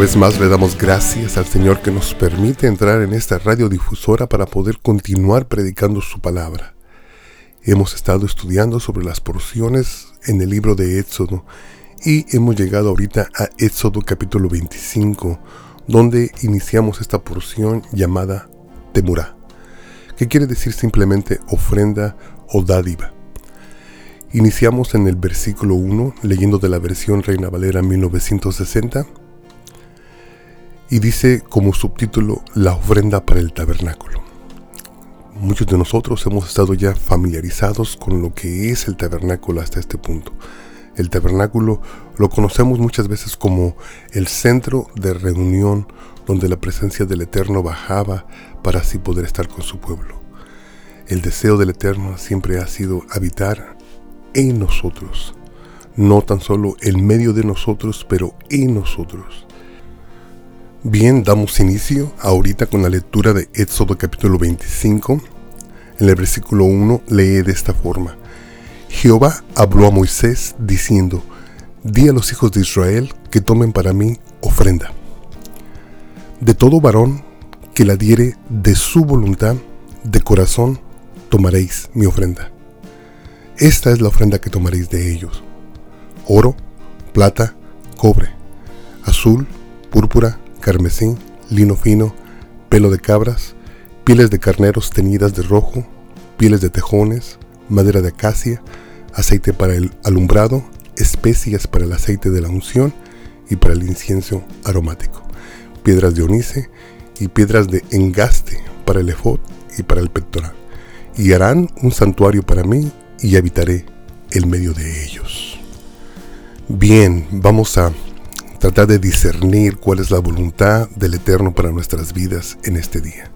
Vez más le damos gracias al Señor que nos permite entrar en esta radiodifusora para poder continuar predicando su palabra. Hemos estado estudiando sobre las porciones en el libro de Éxodo y hemos llegado ahorita a Éxodo capítulo 25, donde iniciamos esta porción llamada Temurá, que quiere decir simplemente ofrenda o dádiva. Iniciamos en el versículo 1 leyendo de la versión Reina Valera 1960 y dice como subtítulo La ofrenda para el tabernáculo. Muchos de nosotros hemos estado ya familiarizados con lo que es el tabernáculo hasta este punto. El tabernáculo lo conocemos muchas veces como el centro de reunión donde la presencia del Eterno bajaba para así poder estar con su pueblo. El deseo del Eterno siempre ha sido habitar en nosotros, no tan solo en medio de nosotros, pero en nosotros. Bien, damos inicio ahorita con la lectura de Éxodo capítulo 25. En el versículo 1 lee de esta forma. Jehová habló a Moisés diciendo, Di a los hijos de Israel que tomen para mí ofrenda. De todo varón que la diere de su voluntad, de corazón, tomaréis mi ofrenda. Esta es la ofrenda que tomaréis de ellos. Oro, plata, cobre, azul, púrpura, carmesí, lino fino, pelo de cabras, pieles de carneros teñidas de rojo, pieles de tejones, madera de acacia, aceite para el alumbrado, especias para el aceite de la unción y para el incienso aromático, piedras de onice y piedras de engaste para el efod y para el pectoral. Y harán un santuario para mí y habitaré en medio de ellos. Bien, vamos a tratar de discernir cuál es la voluntad del Eterno para nuestras vidas en este día.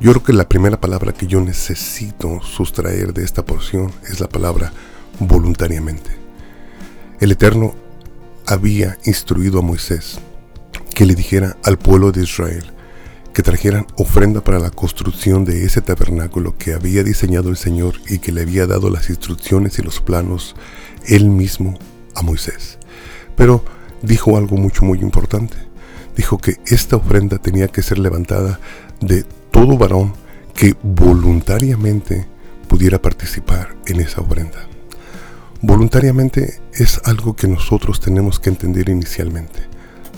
Yo creo que la primera palabra que yo necesito sustraer de esta porción es la palabra voluntariamente. El Eterno había instruido a Moisés que le dijera al pueblo de Israel que trajeran ofrenda para la construcción de ese tabernáculo que había diseñado el Señor y que le había dado las instrucciones y los planos él mismo a Moisés. Pero dijo algo mucho muy importante. Dijo que esta ofrenda tenía que ser levantada de todo varón que voluntariamente pudiera participar en esa ofrenda. Voluntariamente es algo que nosotros tenemos que entender inicialmente.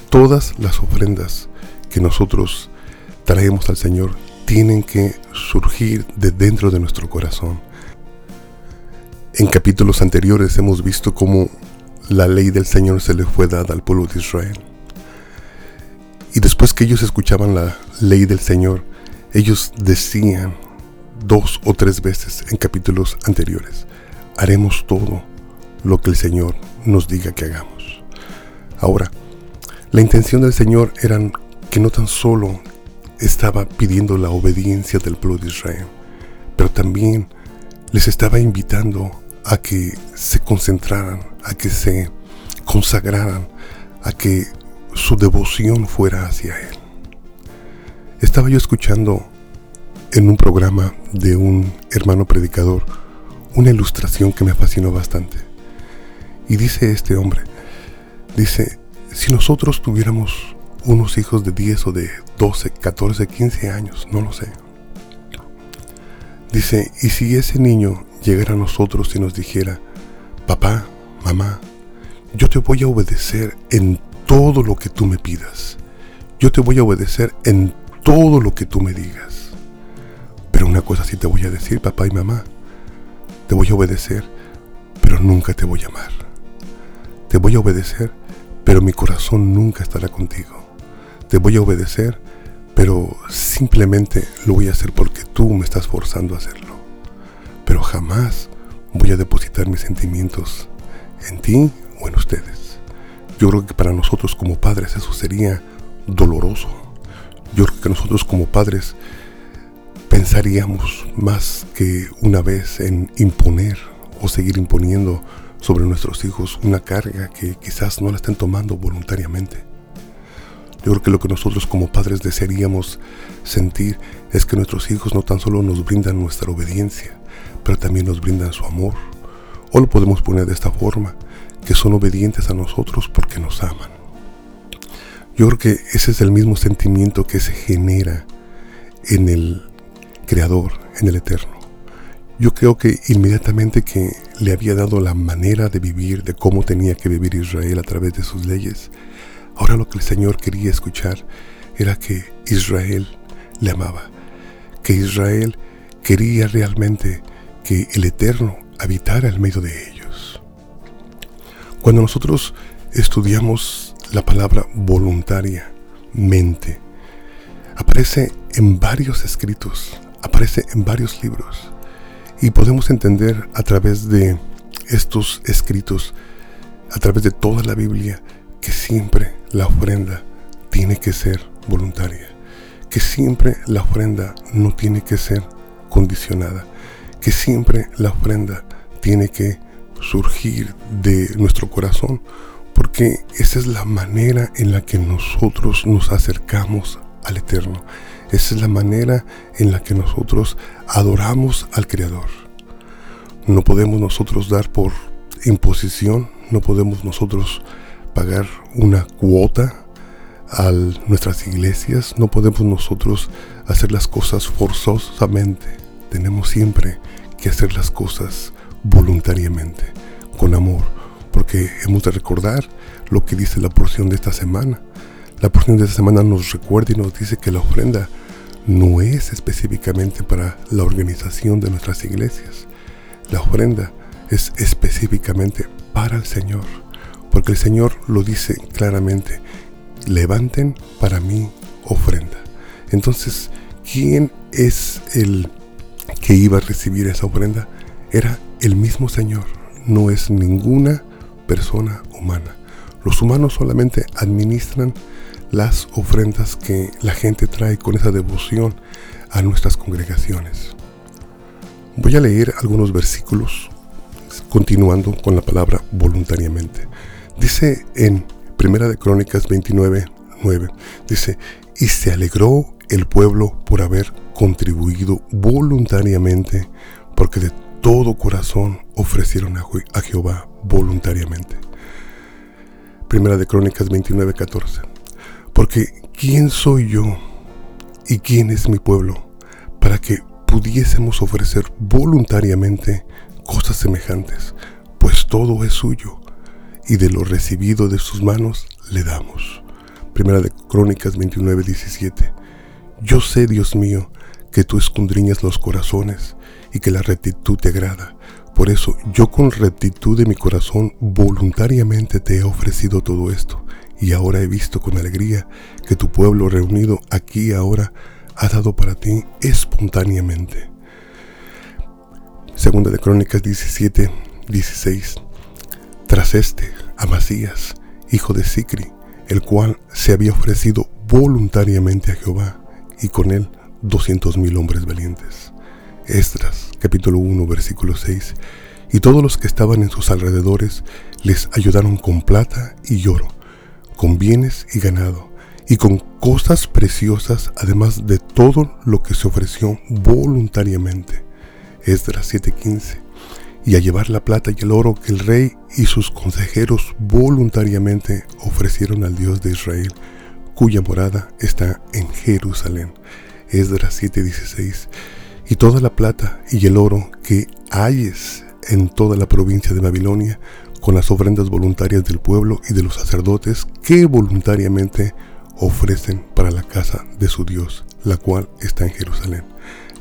Todas las ofrendas que nosotros traemos al Señor tienen que surgir de dentro de nuestro corazón. En capítulos anteriores hemos visto cómo la ley del Señor se le fue dada al pueblo de Israel. Y después que ellos escuchaban la ley del Señor, ellos decían dos o tres veces en capítulos anteriores, haremos todo lo que el Señor nos diga que hagamos. Ahora, la intención del Señor era que no tan solo estaba pidiendo la obediencia del pueblo de Israel, pero también les estaba invitando a que se concentraran, a que se consagraran, a que su devoción fuera hacia Él. Estaba yo escuchando en un programa de un hermano predicador una ilustración que me fascinó bastante. Y dice este hombre, dice, si nosotros tuviéramos unos hijos de 10 o de 12, 14, 15 años, no lo sé. Dice, y si ese niño llegara a nosotros y nos dijera, papá, mamá, yo te voy a obedecer en todo lo que tú me pidas. Yo te voy a obedecer en todo lo que tú me digas. Pero una cosa sí te voy a decir, papá y mamá. Te voy a obedecer, pero nunca te voy a amar. Te voy a obedecer, pero mi corazón nunca estará contigo. Te voy a obedecer, pero simplemente lo voy a hacer porque tú me estás forzando a hacerlo pero jamás voy a depositar mis sentimientos en ti o en ustedes. Yo creo que para nosotros como padres eso sería doloroso. Yo creo que nosotros como padres pensaríamos más que una vez en imponer o seguir imponiendo sobre nuestros hijos una carga que quizás no la estén tomando voluntariamente. Yo creo que lo que nosotros como padres desearíamos sentir es que nuestros hijos no tan solo nos brindan nuestra obediencia, pero también nos brindan su amor. O lo podemos poner de esta forma, que son obedientes a nosotros porque nos aman. Yo creo que ese es el mismo sentimiento que se genera en el Creador, en el Eterno. Yo creo que inmediatamente que le había dado la manera de vivir, de cómo tenía que vivir Israel a través de sus leyes, ahora lo que el Señor quería escuchar era que Israel le amaba, que Israel quería realmente que el Eterno habitara en medio de ellos. Cuando nosotros estudiamos la palabra voluntariamente, aparece en varios escritos, aparece en varios libros. Y podemos entender a través de estos escritos, a través de toda la Biblia, que siempre la ofrenda tiene que ser voluntaria, que siempre la ofrenda no tiene que ser condicionada, que siempre la ofrenda tiene que surgir de nuestro corazón, porque esa es la manera en la que nosotros nos acercamos al Eterno. Esa es la manera en la que nosotros adoramos al Creador. No podemos nosotros dar por imposición, no podemos nosotros pagar una cuota a nuestras iglesias, no podemos nosotros hacer las cosas forzosamente. Tenemos siempre que hacer las cosas voluntariamente, con amor, porque hemos de recordar lo que dice la porción de esta semana. La porción de esta semana nos recuerda y nos dice que la ofrenda no es específicamente para la organización de nuestras iglesias. La ofrenda es específicamente para el Señor, porque el Señor lo dice claramente, levanten para mí ofrenda. Entonces, ¿quién es el que iba a recibir esa ofrenda? Era el mismo Señor, no es ninguna persona humana. Los humanos solamente administran las ofrendas que la gente trae con esa devoción a nuestras congregaciones. Voy a leer algunos versículos continuando con la palabra voluntariamente. Dice en Primera de Crónicas 29, 9, dice, y se alegró el pueblo por haber contribuido voluntariamente, porque de todo corazón ofrecieron a Jehová voluntariamente. Primera de Crónicas 29, 14. Porque ¿quién soy yo y quién es mi pueblo para que pudiésemos ofrecer voluntariamente cosas semejantes? Pues todo es suyo y de lo recibido de sus manos le damos. Primera de Crónicas 29, 17. Yo sé, Dios mío, que tú escondriñas los corazones y que la rectitud te agrada. Por eso yo con rectitud de mi corazón voluntariamente te he ofrecido todo esto y ahora he visto con alegría que tu pueblo reunido aquí ahora ha dado para ti espontáneamente. Segunda de Crónicas 17, 16. Tras este, Amasías, hijo de Sicri, el cual se había ofrecido voluntariamente a Jehová, y con él doscientos mil hombres valientes. Esdras, capítulo 1, versículo 6. Y todos los que estaban en sus alrededores les ayudaron con plata y oro, con bienes y ganado, y con cosas preciosas, además de todo lo que se ofreció voluntariamente. Esdras 7:15. Y a llevar la plata y el oro que el rey y sus consejeros voluntariamente ofrecieron al Dios de Israel, cuya morada está en Jerusalén. Esdras 7:16. Y toda la plata y el oro que hayes en toda la provincia de Babilonia, con las ofrendas voluntarias del pueblo y de los sacerdotes que voluntariamente ofrecen para la casa de su Dios, la cual está en Jerusalén.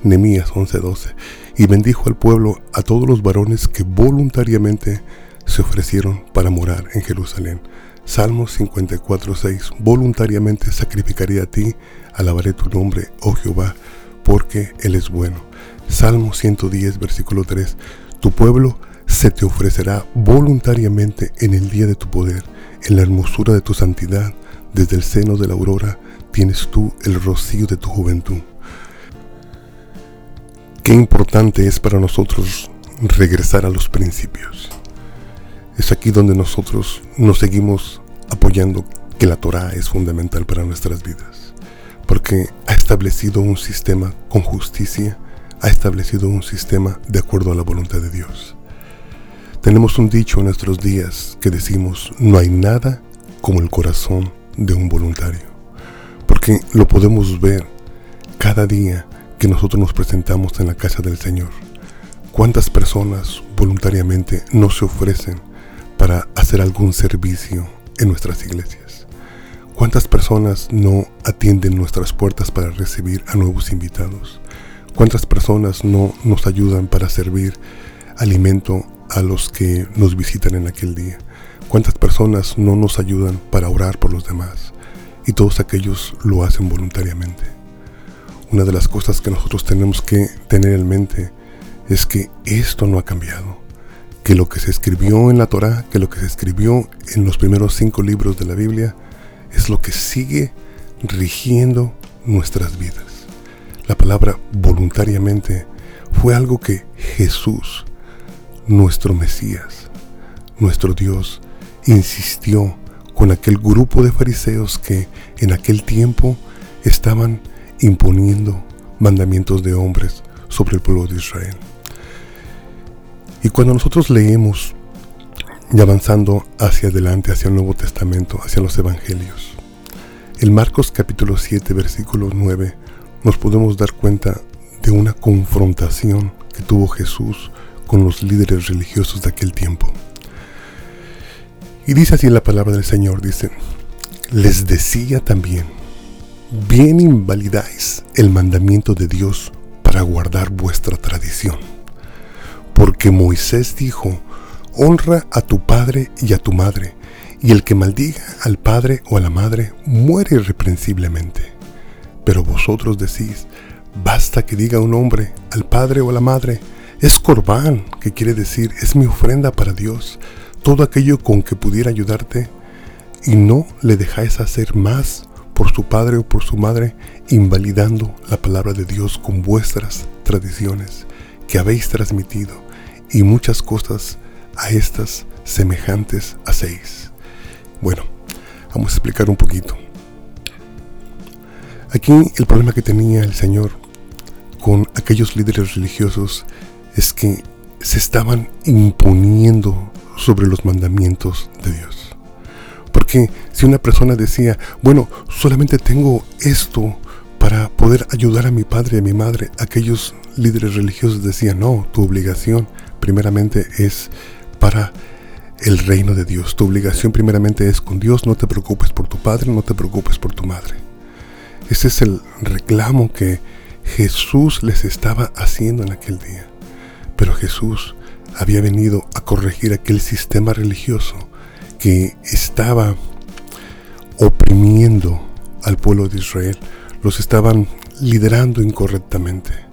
Nemías 11:12. Y bendijo al pueblo a todos los varones que voluntariamente se ofrecieron para morar en Jerusalén. Salmos 54:6. Voluntariamente sacrificaré a ti, alabaré tu nombre, oh Jehová, porque Él es bueno. Salmo 110, versículo 3. Tu pueblo se te ofrecerá voluntariamente en el día de tu poder, en la hermosura de tu santidad, desde el seno de la aurora tienes tú el rocío de tu juventud. Qué importante es para nosotros regresar a los principios. Es aquí donde nosotros nos seguimos apoyando que la Torah es fundamental para nuestras vidas, porque ha establecido un sistema con justicia, ha establecido un sistema de acuerdo a la voluntad de Dios. Tenemos un dicho en nuestros días que decimos, no hay nada como el corazón de un voluntario. Porque lo podemos ver cada día que nosotros nos presentamos en la casa del Señor. ¿Cuántas personas voluntariamente no se ofrecen para hacer algún servicio en nuestras iglesias? ¿Cuántas personas no atienden nuestras puertas para recibir a nuevos invitados? ¿Cuántas personas no nos ayudan para servir alimento a los que nos visitan en aquel día? ¿Cuántas personas no nos ayudan para orar por los demás? Y todos aquellos lo hacen voluntariamente. Una de las cosas que nosotros tenemos que tener en mente es que esto no ha cambiado. Que lo que se escribió en la Torá, que lo que se escribió en los primeros cinco libros de la Biblia, es lo que sigue rigiendo nuestras vidas. La palabra voluntariamente fue algo que Jesús, nuestro Mesías, nuestro Dios, insistió con aquel grupo de fariseos que en aquel tiempo estaban imponiendo mandamientos de hombres sobre el pueblo de Israel. Y cuando nosotros leemos y avanzando hacia adelante, hacia el Nuevo Testamento, hacia los Evangelios, en Marcos capítulo 7, versículo 9, nos podemos dar cuenta de una confrontación que tuvo Jesús con los líderes religiosos de aquel tiempo. Y dice así la palabra del Señor, dice, les decía también, bien invalidáis el mandamiento de Dios para guardar vuestra tradición. Porque Moisés dijo, honra a tu padre y a tu madre, y el que maldiga al padre o a la madre muere irreprensiblemente. Pero vosotros decís, basta que diga un hombre al padre o a la madre, es corbán, que quiere decir, es mi ofrenda para Dios, todo aquello con que pudiera ayudarte, y no le dejáis hacer más por su padre o por su madre, invalidando la palabra de Dios con vuestras tradiciones que habéis transmitido, y muchas cosas a estas semejantes hacéis. Bueno, vamos a explicar un poquito. Aquí el problema que tenía el Señor con aquellos líderes religiosos es que se estaban imponiendo sobre los mandamientos de Dios. Porque si una persona decía, bueno, solamente tengo esto para poder ayudar a mi padre y a mi madre, aquellos líderes religiosos decían, no, tu obligación primeramente es para el reino de Dios. Tu obligación primeramente es con Dios, no te preocupes por tu padre, no te preocupes por tu madre. Ese es el reclamo que Jesús les estaba haciendo en aquel día. Pero Jesús había venido a corregir aquel sistema religioso que estaba oprimiendo al pueblo de Israel, los estaban liderando incorrectamente.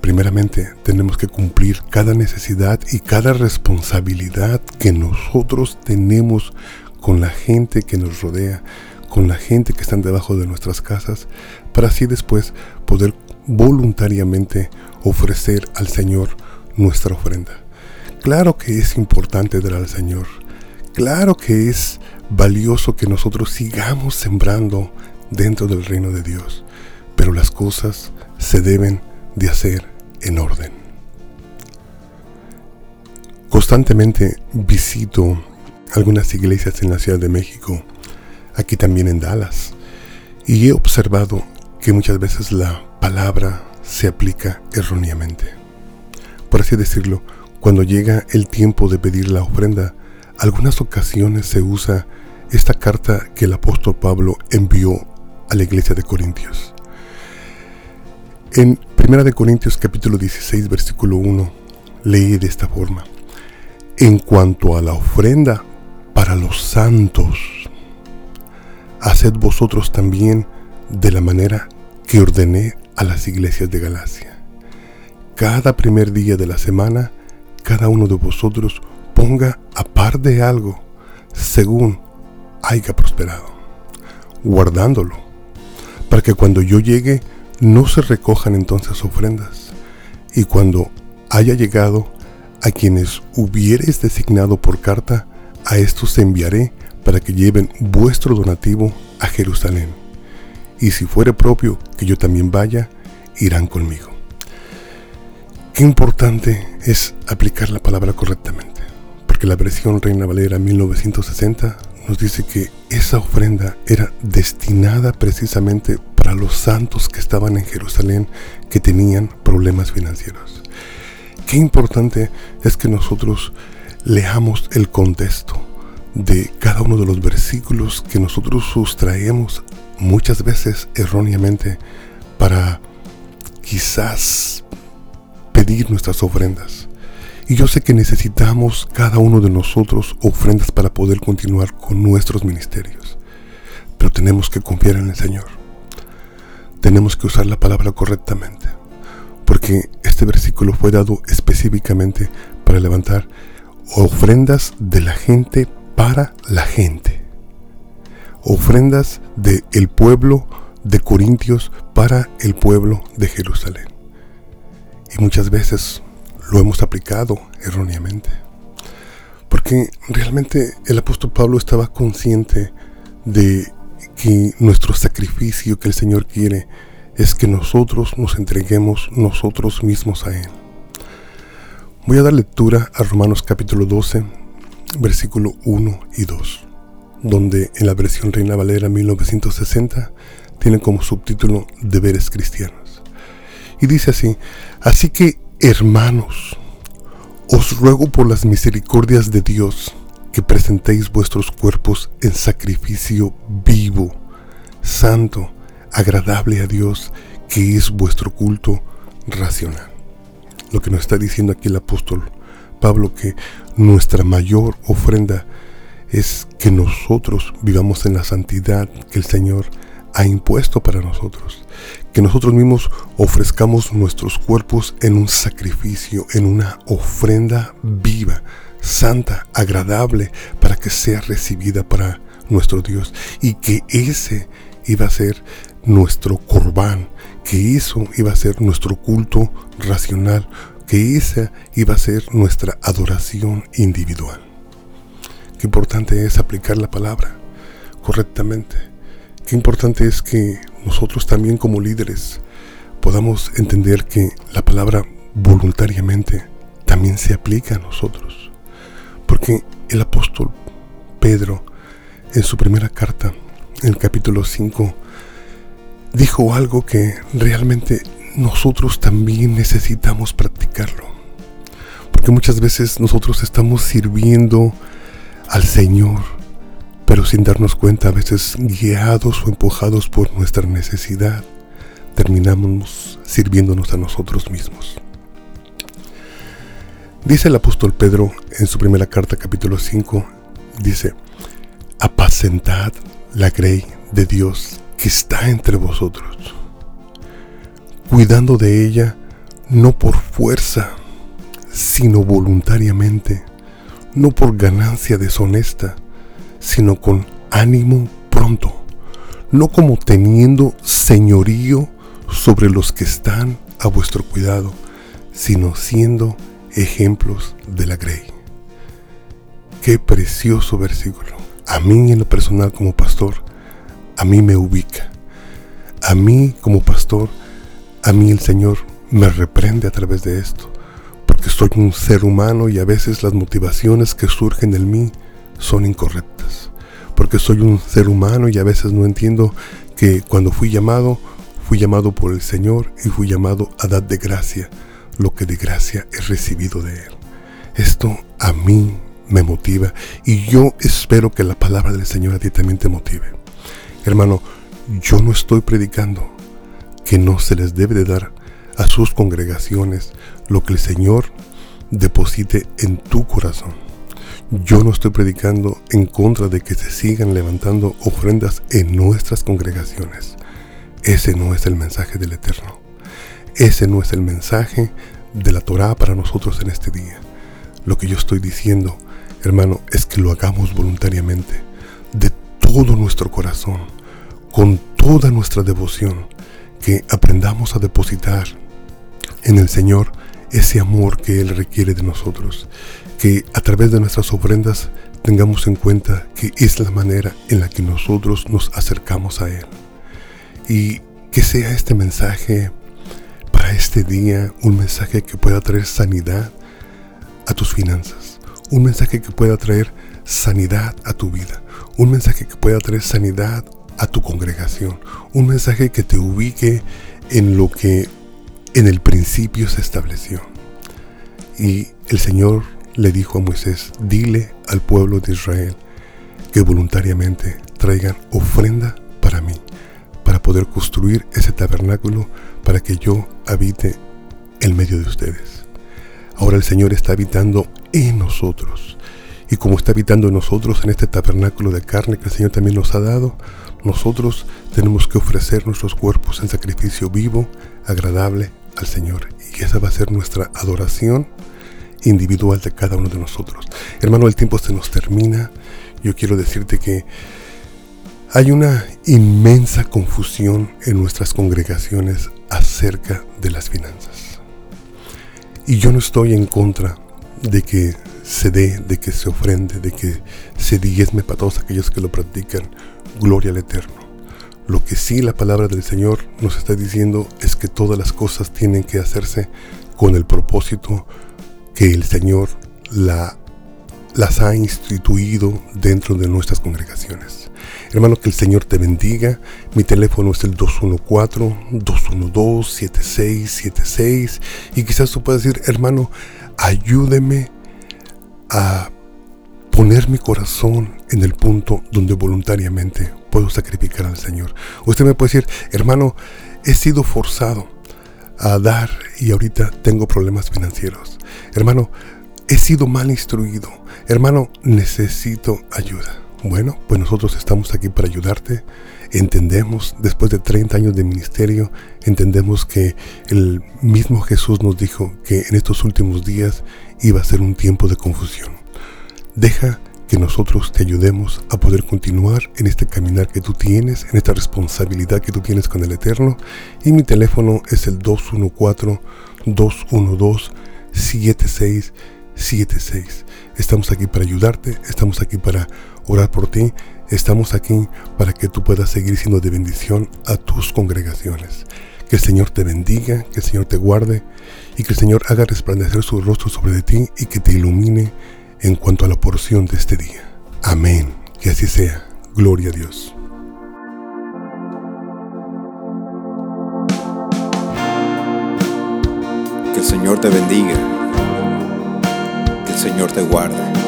Primeramente tenemos que cumplir cada necesidad y cada responsabilidad que nosotros tenemos con la gente que nos rodea, con la gente que están debajo de nuestras casas, para así después poder voluntariamente ofrecer al Señor nuestra ofrenda. Claro que es importante dar al Señor, Claro que es valioso que nosotros sigamos sembrando dentro del reino de Dios, pero las cosas se deben de hacer en orden. Constantemente visito algunas iglesias en la Ciudad de México, aquí también en Dallas, y he observado que muchas veces la palabra se aplica erróneamente. Por así decirlo, cuando llega el tiempo de pedir la ofrenda, algunas ocasiones se usa esta carta que el apóstol Pablo envió a la iglesia de Corintios. En 1 de Corintios capítulo 16 versículo 1 leí de esta forma: En cuanto a la ofrenda para los santos, haced vosotros también de la manera que ordené a las iglesias de Galacia. Cada primer día de la semana, cada uno de vosotros ponga aparte algo según haya prosperado, guardándolo, para que cuando yo llegue no se recojan entonces ofrendas, y cuando haya llegado a quienes hubieres designado por carta, a estos enviaré para que lleven vuestro donativo a Jerusalén. Y si fuere propio que yo también vaya, irán conmigo. Qué importante es aplicar la palabra correctamente que la versión Reina Valera 1960 nos dice que esa ofrenda era destinada precisamente para los santos que estaban en Jerusalén que tenían problemas financieros. Qué importante es que nosotros leamos el contexto de cada uno de los versículos que nosotros sustraemos muchas veces erróneamente para quizás pedir nuestras ofrendas. Y yo sé que necesitamos cada uno de nosotros ofrendas para poder continuar con nuestros ministerios. Pero tenemos que confiar en el Señor. Tenemos que usar la palabra correctamente. Porque este versículo fue dado específicamente para levantar ofrendas de la gente para la gente. Ofrendas del el pueblo de Corintios para el pueblo de Jerusalén. Y muchas veces lo hemos aplicado erróneamente. Porque realmente el apóstol Pablo estaba consciente de que nuestro sacrificio que el Señor quiere es que nosotros nos entreguemos nosotros mismos a Él. Voy a dar lectura a Romanos capítulo 12, versículo 1 y 2, donde en la versión Reina Valera 1960 tiene como subtítulo Deberes Cristianos. Y dice así, así que Hermanos, os ruego por las misericordias de Dios que presentéis vuestros cuerpos en sacrificio vivo, santo, agradable a Dios, que es vuestro culto racional. Lo que nos está diciendo aquí el apóstol Pablo, que nuestra mayor ofrenda es que nosotros vivamos en la santidad que el Señor ha impuesto para nosotros. Que nosotros mismos ofrezcamos nuestros cuerpos en un sacrificio, en una ofrenda viva, santa, agradable, para que sea recibida para nuestro Dios. Y que ese iba a ser nuestro corbán, que eso iba a ser nuestro culto racional, que esa iba a ser nuestra adoración individual. Qué importante es aplicar la palabra correctamente Qué importante es que nosotros también como líderes podamos entender que la palabra voluntariamente también se aplica a nosotros. Porque el apóstol Pedro en su primera carta, en el capítulo 5, dijo algo que realmente nosotros también necesitamos practicarlo. Porque muchas veces nosotros estamos sirviendo al Señor pero sin darnos cuenta, a veces guiados o empujados por nuestra necesidad, terminamos sirviéndonos a nosotros mismos. Dice el apóstol Pedro en su primera carta capítulo 5, dice, apacentad la grey de Dios que está entre vosotros, cuidando de ella no por fuerza, sino voluntariamente, no por ganancia deshonesta, sino con ánimo pronto, no como teniendo señorío sobre los que están a vuestro cuidado, sino siendo ejemplos de la grey. Qué precioso versículo. A mí en lo personal como pastor, a mí me ubica. A mí como pastor, a mí el Señor me reprende a través de esto, porque soy un ser humano y a veces las motivaciones que surgen en mí son incorrectas. Porque soy un ser humano y a veces no entiendo que cuando fui llamado, fui llamado por el Señor y fui llamado a dar de gracia lo que de gracia he recibido de Él. Esto a mí me motiva y yo espero que la palabra del Señor a ti también te motive. Hermano, yo no estoy predicando que no se les debe de dar a sus congregaciones lo que el Señor deposite en tu corazón. Yo no estoy predicando en contra de que se sigan levantando ofrendas en nuestras congregaciones. Ese no es el mensaje del Eterno. Ese no es el mensaje de la Torá para nosotros en este día. Lo que yo estoy diciendo, hermano, es que lo hagamos voluntariamente, de todo nuestro corazón, con toda nuestra devoción, que aprendamos a depositar en el Señor ese amor que Él requiere de nosotros que a través de nuestras ofrendas tengamos en cuenta que es la manera en la que nosotros nos acercamos a Él. Y que sea este mensaje para este día un mensaje que pueda traer sanidad a tus finanzas, un mensaje que pueda traer sanidad a tu vida, un mensaje que pueda traer sanidad a tu congregación, un mensaje que te ubique en lo que en el principio se estableció. Y el Señor le dijo a Moisés, dile al pueblo de Israel que voluntariamente traigan ofrenda para mí, poder construir ese tabernáculo para que yo habite en medio de ustedes. Ahora el Señor está habitando en nosotros. Y como está habitando en nosotros en este tabernáculo de carne que el Señor también nos ha dado, nosotros tenemos que ofrecer nuestros cuerpos en sacrificio vivo, agradable al Señor. Y esa va a ser nuestra adoración individual de cada uno de nosotros. Hermano, el tiempo se nos termina. Yo quiero decirte que hay una inmensa confusión en nuestras congregaciones acerca de las finanzas. Y yo no estoy en contra de que se dé, de que se ofrende, de que se diezme para todos aquellos que lo practican. Gloria al Eterno. Lo que sí la palabra del Señor nos está diciendo es que todas las cosas tienen que hacerse con el propósito que el Señor la, las ha instituido dentro de nuestras congregaciones. Hermano, que el Señor te bendiga. Mi teléfono es el 214-212-7676. Y quizás tú puedas decir, hermano, ayúdeme a poner mi corazón en el punto donde voluntariamente puedo sacrificar al Señor. Usted me puede decir, hermano, he sido forzado a dar y ahorita tengo problemas financieros. Hermano, he sido mal instruido. Hermano, necesito ayuda. Bueno, pues nosotros estamos aquí para ayudarte. Entendemos, después de 30 años de ministerio, entendemos que el mismo Jesús nos dijo que en estos últimos días iba a ser un tiempo de confusión. Deja que nosotros te ayudemos a poder continuar en este caminar que tú tienes, en esta responsabilidad que tú tienes con el Eterno. Y mi teléfono es el 214-212-7676. Estamos aquí para ayudarte, estamos aquí para orar por ti, estamos aquí para que tú puedas seguir siendo de bendición a tus congregaciones. Que el Señor te bendiga, que el Señor te guarde y que el Señor haga resplandecer su rostro sobre ti y que te ilumine en cuanto a la porción de este día. Amén. Que así sea. Gloria a Dios. Que el Señor te bendiga. Que el Señor te guarde.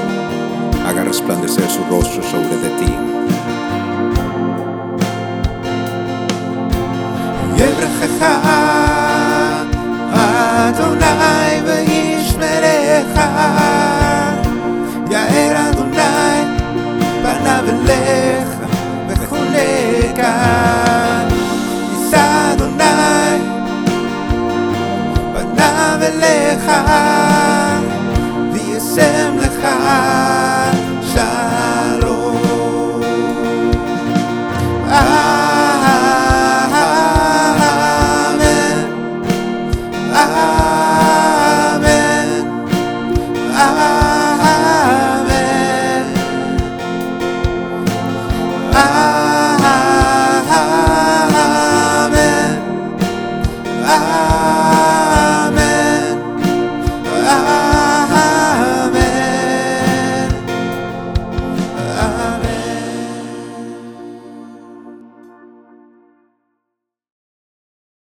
Haga resplandecer su rostro sobre de ti.